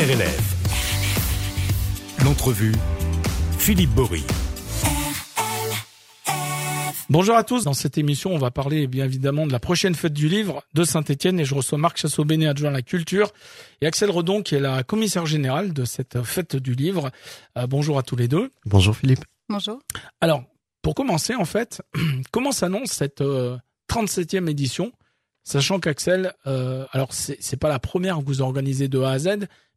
RLF. L'entrevue, Philippe Bory. Bonjour à tous. Dans cette émission, on va parler bien évidemment de la prochaine fête du livre de Saint-Etienne et je reçois Marc Chassot-Béné, adjoint à la culture, et Axel Redon, qui est la commissaire générale de cette fête du livre. Euh, bonjour à tous les deux. Bonjour Philippe. Bonjour. Alors, pour commencer, en fait, comment s'annonce cette 37e euh, édition? Sachant qu'Axel, euh, alors c'est pas la première que vous organisez de A à Z,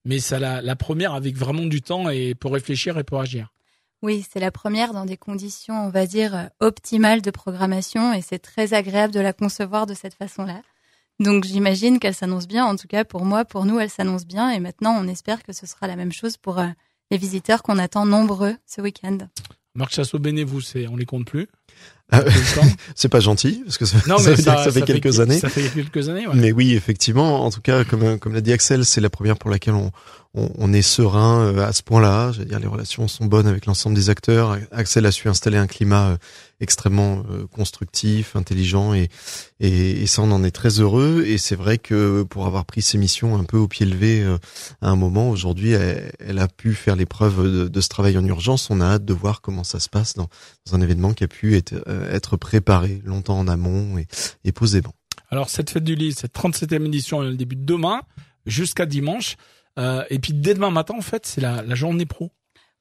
mais c'est la, la première avec vraiment du temps et pour réfléchir et pour agir. Oui, c'est la première dans des conditions, on va dire, optimales de programmation et c'est très agréable de la concevoir de cette façon-là. Donc j'imagine qu'elle s'annonce bien, en tout cas pour moi, pour nous, elle s'annonce bien et maintenant on espère que ce sera la même chose pour euh, les visiteurs qu'on attend nombreux ce week-end. Marc Chassot-Béné, vous, on les compte plus c'est pas gentil parce que ça, ça, ça, fait quelques années. Ça fait quelques années. Ouais. Mais oui, effectivement. En tout cas, comme comme l'a dit Axel, c'est la première pour laquelle on on, on est serein euh, à ce point-là. Je veux dire, les relations sont bonnes avec l'ensemble des acteurs. Axel a su installer un climat euh, extrêmement euh, constructif, intelligent, et, et, et, ça, on en est très heureux. Et c'est vrai que pour avoir pris ses missions un peu au pied levé à un moment, aujourd'hui, elle, elle, a pu faire l'épreuve de, de, ce travail en urgence. On a hâte de voir comment ça se passe dans, dans un événement qui a pu être, être préparé longtemps en amont et, et posément. Alors cette fête du livre, cette 37e édition, elle débute demain jusqu'à dimanche. Euh, et puis dès demain matin, en fait, c'est la, la journée pro.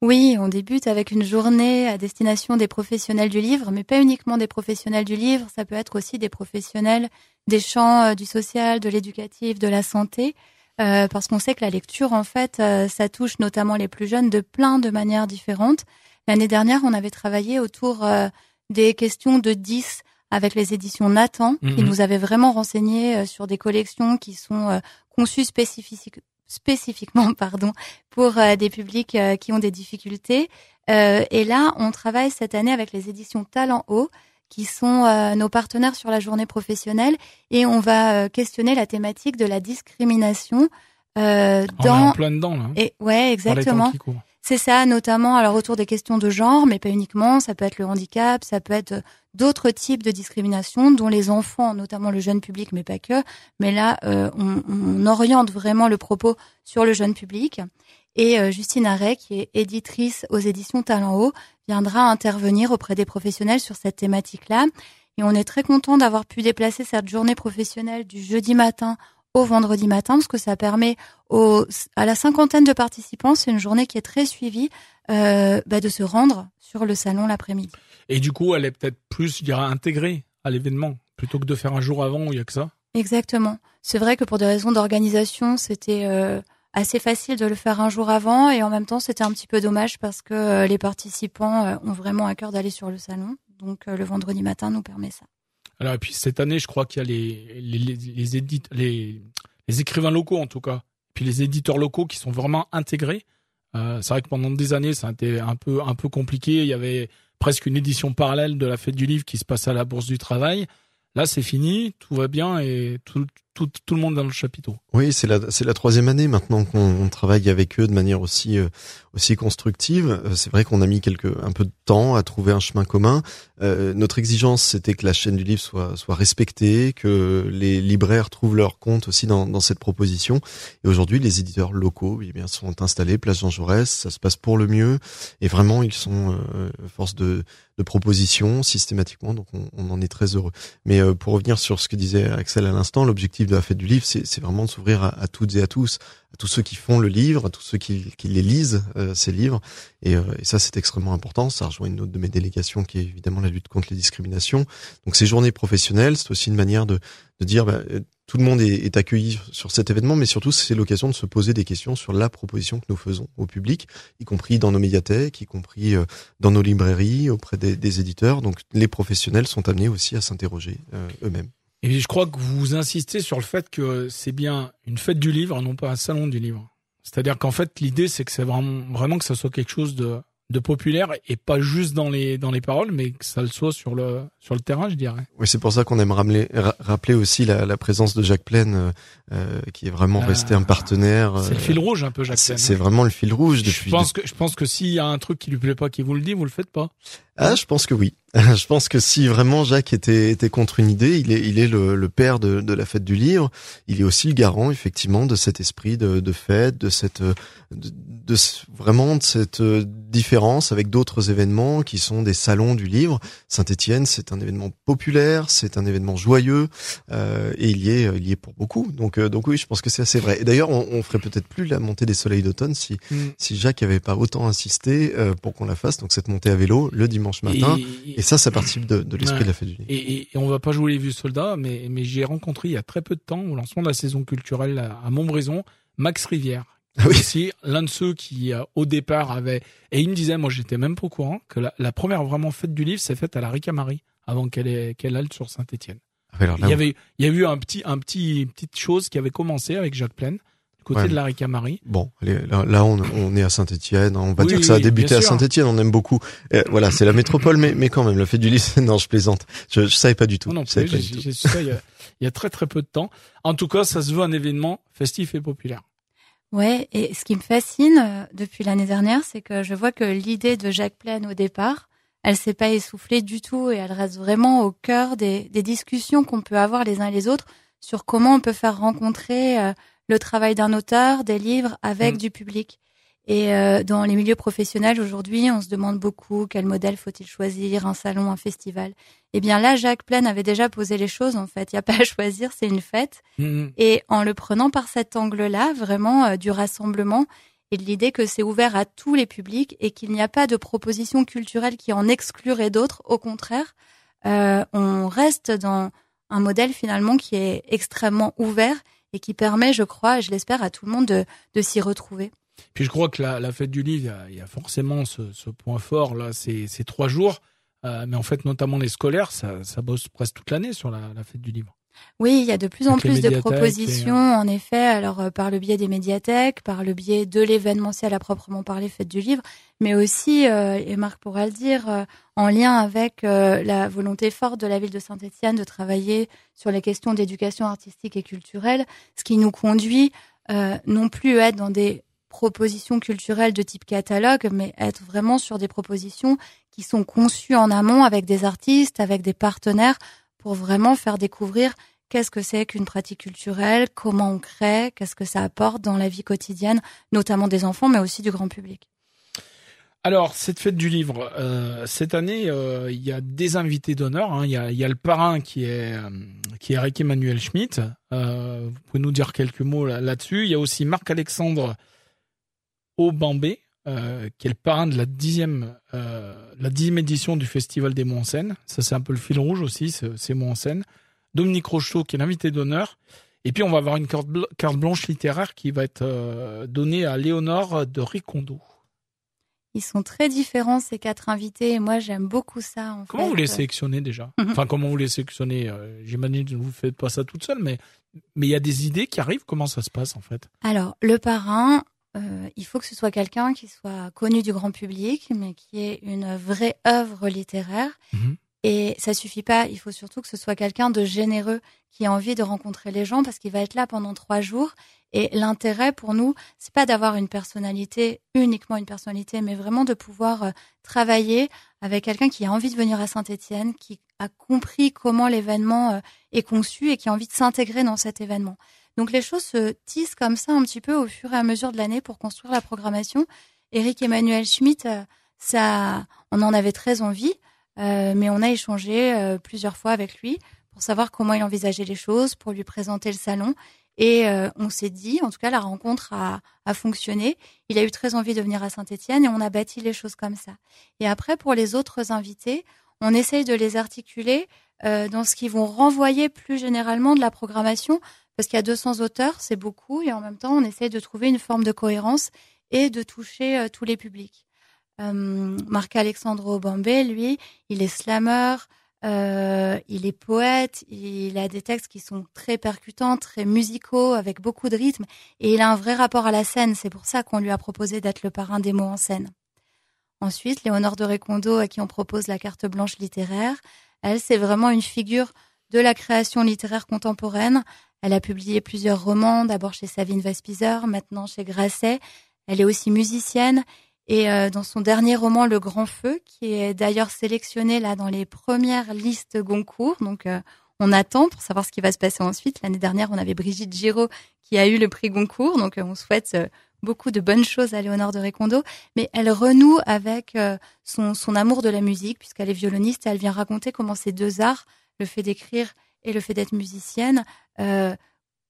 Oui, on débute avec une journée à destination des professionnels du livre, mais pas uniquement des professionnels du livre, ça peut être aussi des professionnels des champs euh, du social, de l'éducatif, de la santé, euh, parce qu'on sait que la lecture, en fait, euh, ça touche notamment les plus jeunes de plein de manières différentes. L'année dernière, on avait travaillé autour euh, des questions de 10 avec les éditions Nathan, qui mhm. nous avaient vraiment renseigné sur des collections qui sont conçues spécifiques spécifiquement pardon pour euh, des publics euh, qui ont des difficultés. Euh, et là, on travaille cette année avec les éditions Talent Haut qui sont nos partenaires sur la journée professionnelle et on va questionner la thématique de la discrimination dans on est en plein dedans là. Et ouais, exactement. C'est ça, notamment alors autour des questions de genre, mais pas uniquement. Ça peut être le handicap, ça peut être d'autres types de discrimination, dont les enfants, notamment le jeune public, mais pas que. Mais là, euh, on, on, oriente vraiment le propos sur le jeune public. Et euh, Justine Arret, qui est éditrice aux éditions Talent Haut, viendra intervenir auprès des professionnels sur cette thématique-là. Et on est très content d'avoir pu déplacer cette journée professionnelle du jeudi matin au vendredi matin, parce que ça permet aux, à la cinquantaine de participants, c'est une journée qui est très suivie, euh, bah de se rendre sur le salon l'après-midi. Et du coup, elle est peut-être plus, je dirais, intégrée à l'événement, plutôt que de faire un jour avant où il y a que ça Exactement. C'est vrai que pour des raisons d'organisation, c'était euh, assez facile de le faire un jour avant, et en même temps, c'était un petit peu dommage parce que euh, les participants euh, ont vraiment à cœur d'aller sur le salon. Donc le vendredi matin nous permet ça. Alors, et puis cette année, je crois qu'il y a les, les, les, les, écrivains locaux, en tout cas, puis les éditeurs locaux qui sont vraiment intégrés. Euh, c'est vrai que pendant des années, ça a été un peu, un peu compliqué. Il y avait presque une édition parallèle de la fête du livre qui se passait à la Bourse du Travail. Là, c'est fini, tout va bien et tout, tout, tout le monde dans le chapiteau. Oui, c'est la, c'est la troisième année maintenant qu'on travaille avec eux de manière aussi, euh, aussi constructive. Euh, c'est vrai qu'on a mis quelques, un peu de temps à trouver un chemin commun. Euh, notre exigence, c'était que la chaîne du livre soit, soit respectée, que les libraires trouvent leur compte aussi dans, dans cette proposition. Et aujourd'hui, les éditeurs locaux, eh bien, sont installés, place Jean Jaurès. Ça se passe pour le mieux. Et vraiment, ils sont euh, force de, de propositions systématiquement. Donc, on, on en est très heureux. Mais euh, pour revenir sur ce que disait Axel à l'instant, l'objectif de la fête du livre, c'est vraiment de s'ouvrir à, toutes et à tous, à tous ceux qui font le livre, à tous ceux qui, les lisent, euh, ces livres. Et, euh, et ça, c'est extrêmement important. Ça rejoint une autre de mes délégations qui est évidemment la lutte contre les discriminations. Donc, ces journées professionnelles, c'est aussi une manière de, dire... Bah, tout le monde est, accueilli sur cet événement, mais surtout c'est l'occasion de se poser des questions sur la proposition que nous faisons au public, y compris dans nos médiathèques, y compris euh, dans nos librairies, auprès des, éditeurs. Donc les professionnels sont amenés aussi à s'interroger euh, eux-mêmes. Et je crois que vous insistez sur le fait que c'est bien une fête du livre, non pas un salon du livre. C'est-à-dire qu'en fait l'idée c'est que c'est vraiment, vraiment que ça soit quelque chose de de populaire et pas juste dans les dans les paroles, mais que ça le soit sur le sur le terrain, je dirais. Oui, c'est pour ça qu'on aime rappeler, rappeler aussi la, la présence de Jacques Plaine, euh, euh qui est vraiment ah, resté un partenaire. C'est le fil rouge un peu, Jacques Plaine. C'est vraiment le fil rouge depuis. Je pense que je pense que s'il y a un truc qui lui plaît pas, qui vous le dit, vous le faites pas. Ah, je pense que oui. Je pense que si vraiment Jacques était, était contre une idée, il est, il est le, le père de, de, la fête du livre. Il est aussi le garant, effectivement, de cet esprit de, de fête, de cette, de, de, vraiment de cette euh, différence avec d'autres événements qui sont des salons du livre. Saint-Étienne, c'est un événement populaire, c'est un événement joyeux, euh, et il y est, il y est pour beaucoup. Donc, euh, donc oui, je pense que c'est assez vrai. Et d'ailleurs, on, on ferait peut-être plus la montée des soleils d'automne si, mm. si Jacques avait pas autant insisté euh, pour qu'on la fasse. Donc cette montée à vélo le dimanche matin. Et, et ça, ça participe de, de l'esprit ouais. de la fête du livre. Et, et, on va pas jouer les vieux soldats, mais, mais j'ai rencontré il y a très peu de temps, au lancement de la saison culturelle à Montbrison, Max Rivière. Ah oui. Aussi, l'un de ceux qui, euh, au départ, avait, et il me disait, moi, j'étais même pas au courant, que la, la première vraiment fête du livre s'est faite à la Ricamari, avant qu'elle qu'elle halte sur Saint-Étienne. Ah il y avait, il y a eu un petit, un petit, petite chose qui avait commencé avec Jacques Plaine, côté Ouais. de la Ricamari. Bon, allez, là, là, on, on est à Saint-Étienne. On va Oui, dire que ça a débuté à. Saint-Étienne. On aime beaucoup. Euh, voilà, c'est la métropole, mais, mais quand même, la fête du livre. non, je plaisante. Je, je savais pas du tout. Non, non, je savais pas du tout. ça il y, a, il y a très très peu de temps. En tout cas, ça se veut un événement festif et populaire. Ouais, et ce qui me fascine euh, depuis l'année dernière, c'est que je vois que l'idée de Jacques Plaine au départ, elle s'est pas essoufflée du tout et elle reste vraiment au cœur des, des discussions qu'on peut avoir les uns et les autres sur comment on peut faire rencontrer euh, le travail d'un auteur, des livres avec Mm. du public. Et euh, dans les milieux professionnels aujourd'hui, on se demande beaucoup quel modèle faut-il choisir, un salon, un festival. Eh bien là, Jacques Plaine avait déjà posé les choses. En fait, il n'y a pas à choisir, c'est une fête. Mhm. Et en le prenant par cet angle-là, vraiment euh, du rassemblement et de l'idée que c'est ouvert à tous les publics et qu'il n'y a pas de proposition culturelle qui en exclurait d'autres. Au contraire, euh, on reste dans un modèle finalement qui est extrêmement ouvert et qui permet, je crois, et je l'espère, à tout le monde de, de s'y retrouver. Puis je crois que la, fête du livre, il y a, forcément ce, point fort là, c'est trois jours. Euh, mais en fait, notamment les scolaires, ça, ça bosse presque toute l'année sur la fête du livre. Oui, il y a de plus en plus de propositions, en effet, alors euh, par le biais des médiathèques, par le biais de l'événementiel à proprement parler, fête du livre, mais aussi, euh, et Marc pourra le dire, euh, en lien avec euh, la volonté forte de la ville de Saint-Étienne de travailler sur les questions d'éducation artistique et culturelle, ce qui nous conduit euh, non plus à être dans des propositions culturelles de type catalogue, mais être vraiment sur des propositions qui sont conçues en amont avec des artistes, avec des partenaires, pour vraiment faire découvrir qu'est-ce que c'est qu'une pratique culturelle, comment on crée, qu'est-ce que ça apporte dans la vie quotidienne, notamment des enfants, mais aussi du grand public. Alors, cette fête du livre, euh, cette année, euh, il y a des invités d'honneur. hein. Il, y a, le parrain qui est, euh, qui est Eric Emmanuel Schmitt. Vous pouvez nous dire quelques mots là- là-dessus. il y a aussi Marc-Alexandre Aubambé, euh, qui est le parrain de la dixième, euh, la dixième édition du Festival des mots en scène. Ça, c'est un peu le fil rouge aussi, c'est- ces mots en scène. Dominique Rocheteau, qui est l'invité d'honneur. Et puis, on va avoir une carte, bl- carte blanche littéraire qui va être euh, donnée à Léonore de Ricondo. Ils sont très différents, ces quatre invités, et moi, j'aime beaucoup ça. En Comment fait. vous les sélectionnez déjà. Enfin, comment vous les sélectionnez J'imagine que vous ne faites pas ça toute seule, mais mais il y a des idées qui arrivent. Comment ça se passe en fait? Alors, le parrain, euh, il faut que ce soit quelqu'un qui soit connu du grand public, mais qui ait une vraie œuvre littéraire. Mhm. Et ça suffit pas. Il faut surtout que ce soit quelqu'un de généreux qui a envie de rencontrer les gens parce qu'il va être là pendant trois jours. Et l'intérêt pour nous, c'est pas d'avoir une personnalité, uniquement une personnalité, mais vraiment de pouvoir euh, travailler avec quelqu'un qui a envie de venir à Saint-Étienne, qui a compris comment l'événement euh, est conçu et qui a envie de s'intégrer dans cet événement. Donc les choses se tissent comme ça un petit peu au fur et à mesure de l'année pour construire la programmation. Eric Emmanuel Schmitt, euh, ça, on en avait très envie, euh, mais on a échangé euh, plusieurs fois avec lui pour savoir comment il envisageait les choses, pour lui présenter le salon. Et on s'est dit, en tout cas, la rencontre a, fonctionné. Il a eu très envie de venir à Saint-Étienne et on a bâti les choses comme ça. Et après, pour les autres invités, on essaye de les articuler dans ce qui vont renvoyer plus généralement de la programmation, parce qu'il y a 200 auteurs, c'est beaucoup, et en même temps, on essaye de trouver une forme de cohérence et de toucher euh, tous les publics. Euh, Marc-Alexandre Aubambé, lui, il est slammer, euh, il est poète, il a des textes qui sont très percutants, très musicaux, avec beaucoup de rythme, et il a un vrai rapport à la scène. C'est pour ça qu'on lui a proposé d'être le parrain des mots en scène. Ensuite, Léonore de Recondo, à qui on propose la carte blanche littéraire, elle, c'est vraiment une figure de la création littéraire contemporaine. Elle a publié plusieurs romans, d'abord chez Savine Vespizer, maintenant chez Grasset. Elle est aussi musicienne. Et dans son dernier roman, Le Grand Feu, qui est d'ailleurs sélectionné là dans les premières listes Goncourt, donc on attend pour savoir ce qui va se passer ensuite. L'année dernière, on avait Brigitte Giraud qui a eu le prix Goncourt, donc on souhaite beaucoup de bonnes choses à Léonore de Recondo, mais elle renoue avec euh, son, son amour de la musique, puisqu'elle est violoniste. Et elle vient raconter comment ces deux arts, le fait d'écrire et le fait d'être musicienne, euh,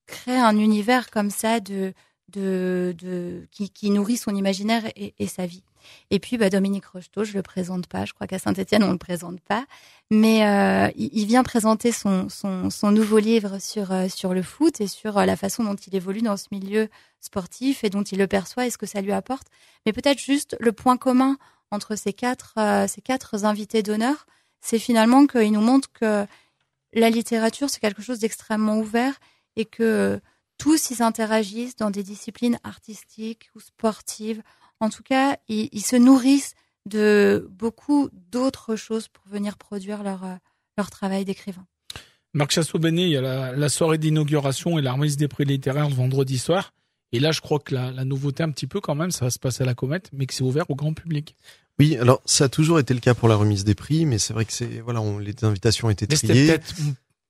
créent un univers comme ça de, de, de qui, qui nourrit son imaginaire et, sa vie. Et puis bah, Dominique Rocheteau, je le présente pas. Je crois qu'à Saint-Étienne on le présente pas, mais euh, il, vient présenter son, son, son nouveau livre sur euh, sur le foot et sur la façon dont il évolue dans ce milieu sportif et dont il le perçoit et ce que ça lui apporte. Mais peut-être juste le point commun entre ces quatre ces quatre invités d'honneur, c'est finalement qu'il nous montre que la littérature c'est quelque chose d'extrêmement ouvert et que tous ils interagissent dans des disciplines artistiques ou sportives en tout cas, ils, se nourrissent de beaucoup d'autres choses pour venir produire leur, euh, travail d'écrivain. Marc Chassot-Benet, il y a la, soirée d'inauguration et la remise des prix littéraires vendredi soir. Et là, je crois que la, la, nouveauté un petit peu quand même, ça va se passer à la comète, mais que c'est ouvert au grand public. Oui, alors ça a toujours été le cas pour la remise des prix, mais c'est vrai que c'est voilà, on, les invitations ont été triées.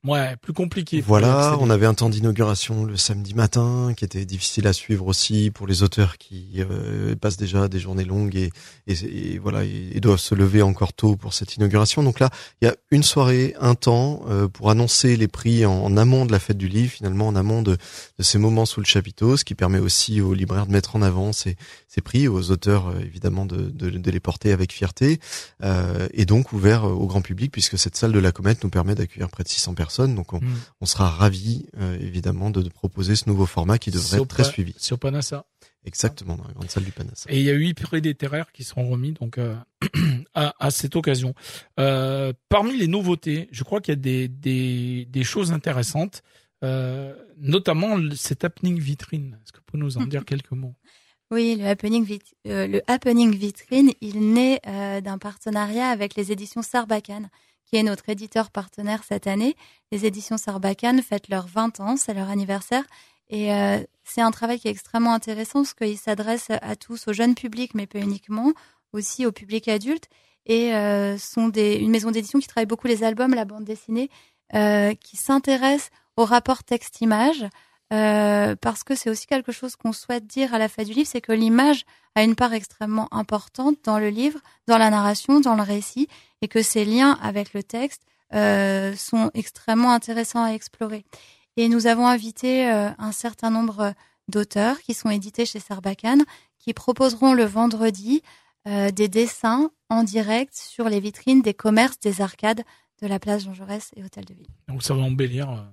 Ouais, plus compliqué. Voilà, on avait un temps d'inauguration le samedi matin qui était difficile à suivre aussi pour les auteurs qui euh, passent déjà des journées longues et, et, voilà et, doivent se lever encore tôt pour cette inauguration. Donc là, il y a une soirée, un temps euh, pour annoncer les prix en, amont de la fête du livre, finalement en amont de, de, ces moments sous le chapiteau, ce qui permet aussi aux libraires de mettre en avant ces, ces prix, aux auteurs euh, évidemment de, de, de, les porter avec fierté et donc ouvert au grand public puisque cette salle de la Comète nous permet d'accueillir près de 600 personnes donc on, mm. sera ravi euh, évidemment de, proposer ce nouveau format qui devrait être très suivi. Sur Panassa. Exactement, dans la grande salle du Panassa. Et il y a huit prix littéraires qui seront remis donc euh, à, cette occasion. Euh, parmi les nouveautés, je crois qu'il y a des, des, des choses intéressantes, notamment cet happening vitrine. Est-ce que vous pouvez nous en dire quelques mots? Oui, le happening, le happening vitrine, il naît d'un partenariat avec les éditions Sarbacane qui est notre éditeur partenaire cette année. Les éditions Sarbacane fêtent leurs 20 ans, c'est leur anniversaire. Et euh, c'est un travail qui est extrêmement intéressant parce qu'il s'adresse à tous, au jeunes public, mais pas uniquement, aussi au public adulte. Et euh, sont des, une maison d'édition qui travaille beaucoup les albums, la bande dessinée, euh, qui s'intéresse au rapport texte-image, euh, parce que c'est aussi quelque chose qu'on souhaite dire à la fin du livre, c'est que l'image a une part extrêmement importante dans le livre, dans la narration, dans le récit, et que ces liens avec le texte euh, sont extrêmement intéressants à explorer. Et nous avons invité euh, un certain nombre d'auteurs qui sont édités chez Sarbacane, qui proposeront le vendredi des dessins en direct sur les vitrines des commerces des arcades de la place Jean Jaurès et Hôtel de Ville. Donc ça va embellir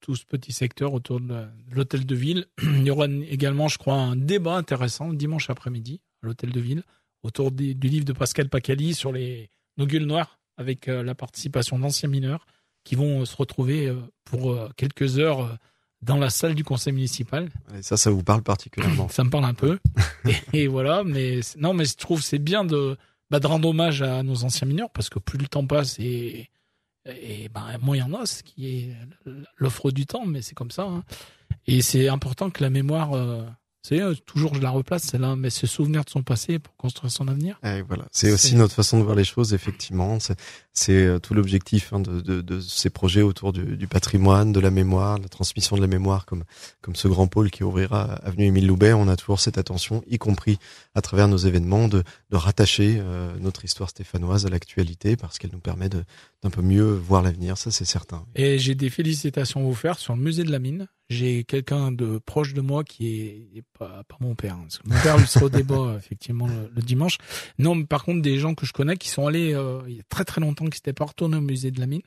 tout ce petit secteur autour de l'hôtel de ville. Il y aura également, je crois, un débat intéressant dimanche après-midi à l'hôtel de ville autour du livre de Pascal Pacali sur les nogules noirs avec euh, la participation d'anciens mineurs qui vont euh, se retrouver euh, pour quelques heures dans la salle du conseil municipal. Et ça, ça vous parle particulièrement. ça me parle un peu. et, voilà, mais non, mais je trouve c'est bien de, bah, de rendre hommage à nos anciens mineurs parce que plus le temps passe et et ben moi il y en a ce qui est l'offre du temps mais c'est comme ça hein. et c'est important que la mémoire euh, c'est euh, toujours je la replace c'est là mais se souvenir de son passé pour construire son avenir et voilà c'est aussi notre façon de voir les choses effectivement c'est euh, tout l'objectif hein, de, de, de, ces projets autour du, du, patrimoine de la mémoire la transmission de la mémoire comme comme ce grand pôle qui ouvrira avenue Émile Loubet on a toujours cette attention y compris à travers nos événements de, de rattacher notre histoire stéphanoise à l'actualité parce qu'elle nous permet de d'un peu mieux voir l'avenir, ça c'est certain. Et j'ai des félicitations à vous faire sur le musée de la mine. J'ai quelqu'un de proche de moi qui est, pas, pas, mon père. Hein, mon père lui sera au débat effectivement le, dimanche. Non, mais par contre des gens que je connais qui sont allés euh, il y a très très longtemps qui s'étaient pas retournés au musée de la mine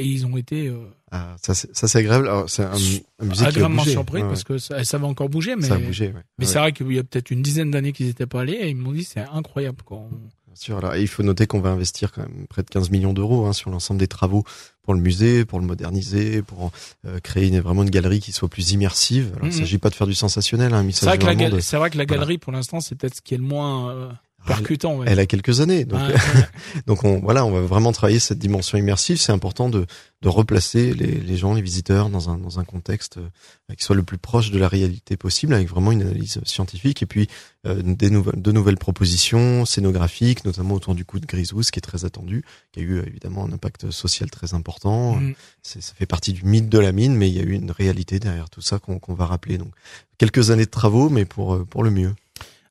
et ils ont été euh, ah, ça c'est agréable c'est un, un, musée agréablement surpris parce que ça, ça, va encore bouger mais ça a bougé, ouais. mais c'est vrai qu'il y a peut-être une dizaine d'années qu'ils n'étaient pas allés et ils m'ont dit c'est incroyable quoi sûr. il faut noter qu'on va investir quand même près de 15 millions d'euros hein, sur l'ensemble des travaux pour le musée, pour le moderniser, pour euh, créer une, vraiment une galerie qui soit plus immersive. Alors, il ne mhm. s'agit pas de faire du sensationnel. Hein, c'est vrai, vrai, que la galerie, pour l'instant, c'est peut-être ce qui est le moins euh, percutant. Elle, a quelques années, donc donc on voilà, on va vraiment travailler cette dimension immersive. C'est important de de replacer les, les gens, les visiteurs dans un dans un contexte euh, qui soit le plus proche de la réalité possible, avec vraiment une analyse scientifique et puis euh, des nouvelles de nouvelles propositions scénographiques, notamment autour du coup de Grisou, qui est très attendu, qui a eu évidemment un impact social très important. Mm. Ça fait partie du mythe de la mine, mais il y a eu une réalité derrière tout ça qu'on qu'on va rappeler. Donc quelques années de travaux, mais pour pour le mieux.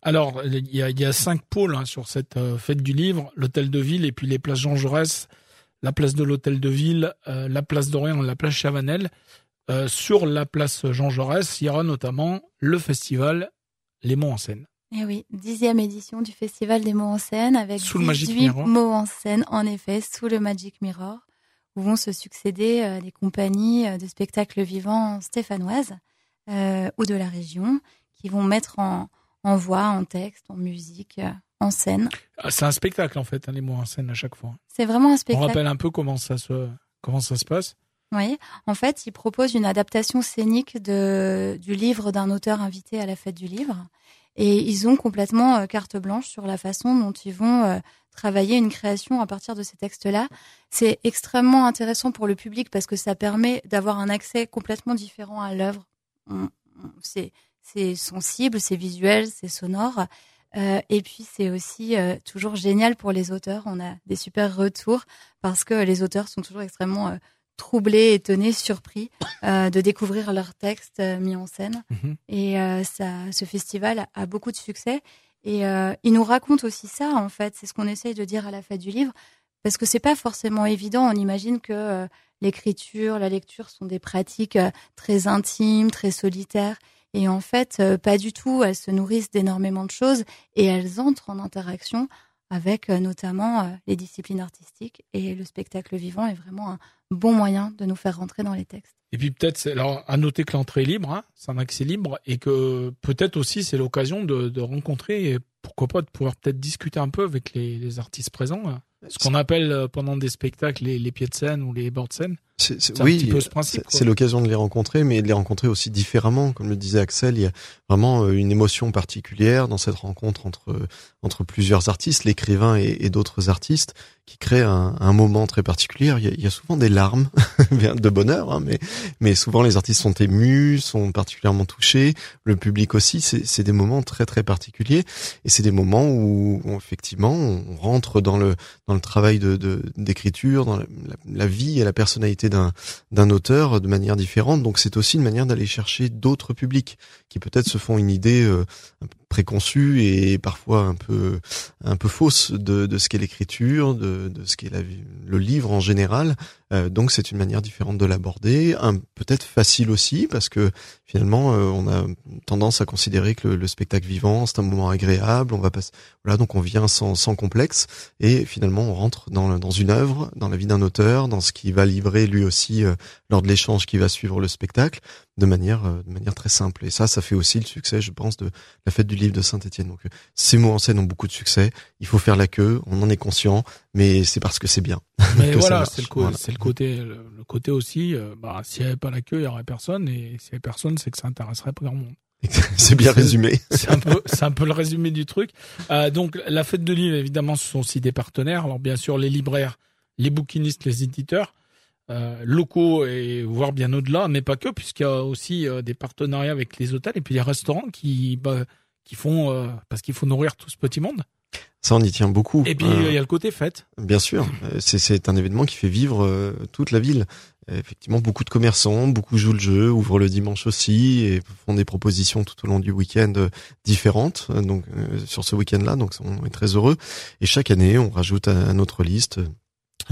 Alors, il y a, y a, cinq pôles hein, sur cette euh, fête du livre l'hôtel de ville et puis les places Jean Jaurès, la place de l'hôtel de ville, euh, la place d'Orient, la place Chavanel. Euh, sur la place Jean Jaurès, il y aura notamment le festival Les Mots en scène. Eh oui, dixième édition du festival des mots en scène avec sous 18 mots en scène, en effet, sous le Magic Mirror, où vont se succéder des compagnies de spectacles vivants stéphanoises ou de la région qui vont mettre en, en voix, en texte, en musique, euh, en scène. Ah, c'est un spectacle en fait, hein, les mots en scène à chaque fois. C'est vraiment un spectacle. On rappelle un peu comment ça se comment ça se passe. Oui, en fait, il propose une adaptation scénique de, du livre d'un auteur invité à la fête du livre. Et ils ont complètement euh, carte blanche sur la façon dont ils vont euh, travailler une création à partir de ces textes-là. C'est extrêmement intéressant pour le public parce que ça permet d'avoir un accès complètement différent à l'œuvre. C'est c'est sensible, c'est visuel, c'est sonore. Euh, et puis c'est aussi euh, toujours génial pour les auteurs. On a des super retours parce que les auteurs sont toujours extrêmement euh, troublés, étonnés, surpris de découvrir leurs textes mis en scène. Mhm. Et ça, ce festival a beaucoup de succès. Et il nous raconte aussi ça en fait. C'est ce qu'on essaye de dire à la fête du livre parce que c'est pas forcément évident. On imagine que l'écriture, la lecture sont des pratiques très intimes, très solitaires. Et en fait, euh, pas du tout. Elles se nourrissent d'énormément de choses et elles entrent en interaction avec euh, notamment euh, les disciplines artistiques. Et le spectacle vivant est vraiment un bon moyen de nous faire rentrer dans les textes. Et puis peut-être, alors à noter que l'entrée est libre, hein, c'est un accès libre, et que peut-être aussi c'est l'occasion de, rencontrer, et pourquoi pas de pouvoir peut-être discuter un peu avec les, les artistes présents. Ce qu'on appelle pendant des spectacles les, les pieds de scène ou les bords de scène. C'est, oui, c'est l'occasion de les rencontrer, mais de les rencontrer aussi différemment. Comme le disait Axel, il y a vraiment euh, une émotion particulière dans cette rencontre entre entre plusieurs artistes, l'écrivain et, et d'autres artistes, qui crée un, un, moment très particulier. Il y, a, il y a souvent des larmes de bonheur, hein, mais mais souvent les artistes sont émus, sont particulièrement touchés. Le public aussi. C'est des moments très très particuliers, et c'est des moments où, effectivement on rentre dans le dans le travail de d'écriture, dans la, vie et la personnalité d'un d'un auteur de manière différente. Donc c'est aussi une manière d'aller chercher d'autres publics qui peut-être se font une idée euh, préconçue et parfois un peu un peu fausse de, de ce qu'est l'écriture, de, de ce qu'est le livre en général. Euh, donc c'est une manière différente de l'aborder, peut-être facile aussi parce que finalement euh, on a tendance à considérer que le, spectacle vivant c'est un moment agréable, on va passer voilà donc on vient sans, sans complexe et finalement on rentre dans dans une œuvre, dans la vie d'un auteur, dans ce qui va livrer lui aussi euh, lors de l'échange qui va suivre le spectacle de manière de manière très simple et ça ça fait aussi le succès je pense de la fête du livre de Saint-Étienne. Donc euh, ces mots en scène ont beaucoup de succès. Il faut faire la queue, on en est conscient, mais c'est parce que c'est bien. Mais voilà, c'est le, le, côté, le, côté aussi. Euh, bah, s'il n'y avait pas la queue, il y aurait personne, et s'il n'y avait personne, c'est que ça intéresserait pas grand monde. c'est bien résumé. C'est un peu, c'est un peu le résumé du truc. Euh, donc la fête de livre, évidemment, ce sont aussi des partenaires. Alors bien sûr, les libraires, les bouquinistes, les éditeurs. Euh, locaux et voire bien au-delà, mais pas que, puisqu'il y a aussi euh, des partenariats avec les hôtels et puis les restaurants qui bah, qui font euh, parce qu'il faut nourrir tout ce petit monde. Ça, on y tient beaucoup. Et puis il y a le côté fête. Bien sûr, c'est un événement qui fait vivre toute la ville. Effectivement, beaucoup de commerçants, beaucoup jouent le jeu, ouvrent le dimanche aussi et font des propositions tout au long du week-end différentes. Donc sur ce week-end-là, donc on est très heureux. Et chaque année, on rajoute à notre liste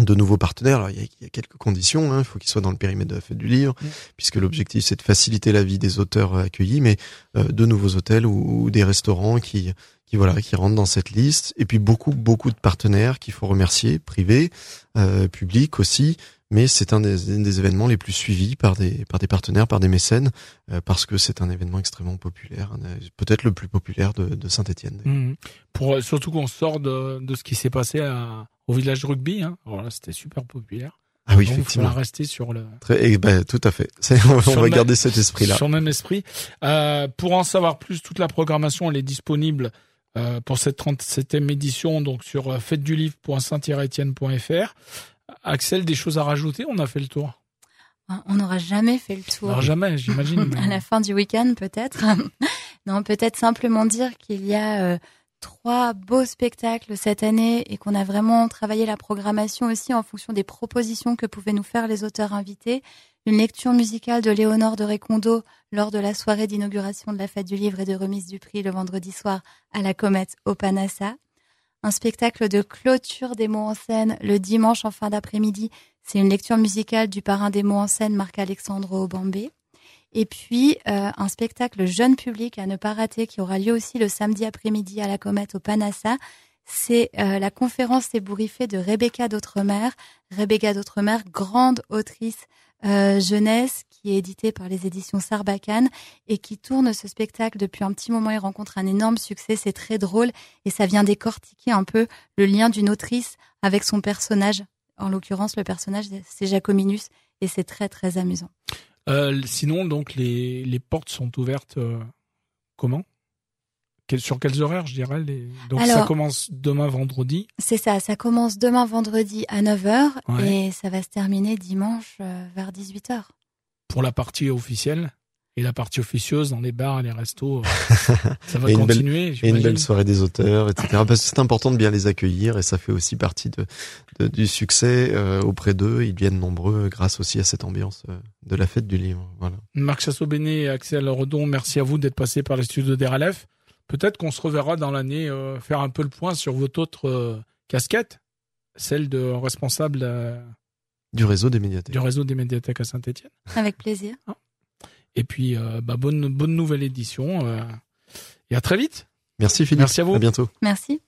de nouveaux partenaires. Alors, il, y a, quelques conditions. Hein. Il faut qu'ils soient dans le périmètre de la fête du livre, puisque l'objectif c'est de faciliter la vie des auteurs accueillis, mais euh, de nouveaux hôtels ou, des restaurants qui qui voilà qui rentrent dans cette liste. Et puis beaucoup beaucoup de partenaires qu'il faut remercier, privés, euh, publics aussi. Mais c'est un des, des, événements les plus suivis par des par des partenaires, par des mécènes, euh, parce que c'est un événement extrêmement populaire, peut-être le plus populaire de, de Saint-Étienne. Mmh. Pour surtout qu'on sort de, de ce qui s'est passé à au village rugby. Hein. Alors là, c'était super populaire. Ah oui, effectivement. On va rester sur le. Très, eh ben, tout à fait. on va garder cet esprit-là. Sur le même esprit. Euh, pour en savoir plus, toute la programmation elle est disponible euh, pour cette 37e édition, donc sur euh, fêtedulivre.saint-etienne.fr. Axel, des choses à rajouter? On a fait le tour. On n'aura jamais fait le tour. Alors jamais, j'imagine. à la fin du week-end, peut-être. non, peut-être simplement dire qu'il y a euh, trois beaux spectacles cette année et qu'on a vraiment travaillé la programmation aussi en fonction des propositions que pouvaient nous faire les auteurs invités. Une lecture musicale de Léonore de Récondo lors de la soirée d'inauguration de la fête du livre et de remise du prix le vendredi soir à la Comète au Panassa. Un spectacle de clôture des mots en scène le dimanche en fin d'après-midi c'est une lecture musicale du parrain des mots en scène Marc-Alexandre Aubambé. Et puis euh, un spectacle jeune public à ne pas rater qui aura lieu aussi le samedi après-midi à la Comète au Panassa. C'est euh, la conférence ébouriffée de Rebecca d'Outremer. Rebecca d'Outremer, grande autrice euh, jeunesse qui est éditée par les éditions Sarbacane et qui tourne ce spectacle depuis un petit moment. Il rencontre un énorme succès, c'est très drôle et ça vient décortiquer un peu le lien d'une autrice avec son personnage en l'occurrence, le personnage, c'est Jacominus et c'est très, très amusant. Euh, sinon, donc, les, les portes sont ouvertes euh, comment? Sur quels horaires, je dirais Donc ça commence demain vendredi? C'est ça, ça commence demain vendredi à 9h et ça va se terminer dimanche euh, vers 18h. Pour la partie officielle? Et la partie officieuse dans les bars, les restos, euh, ça va continuer. et une belle soirée des auteurs, etc. Parce que c'est important de bien les accueillir et ça fait aussi partie de, du succès euh, auprès d'eux. Ils viennent nombreux grâce aussi à cette ambiance euh, de la fête du livre. Voilà. Marc Chassobéné et Axel Redon, merci à vous d'être passés par les studios d'RLF. Peut-être qu'on se reverra dans l'année faire un peu le point sur votre autre casquette, celle de responsable du réseau des médiathèques. Du réseau des médiathèques à Saint-Etienne. Avec plaisir. Ah. Et puis, euh, bah, bonne, bonne nouvelle édition. Euh, et à très vite. Merci Philippe. Merci à vous. À bientôt. Merci.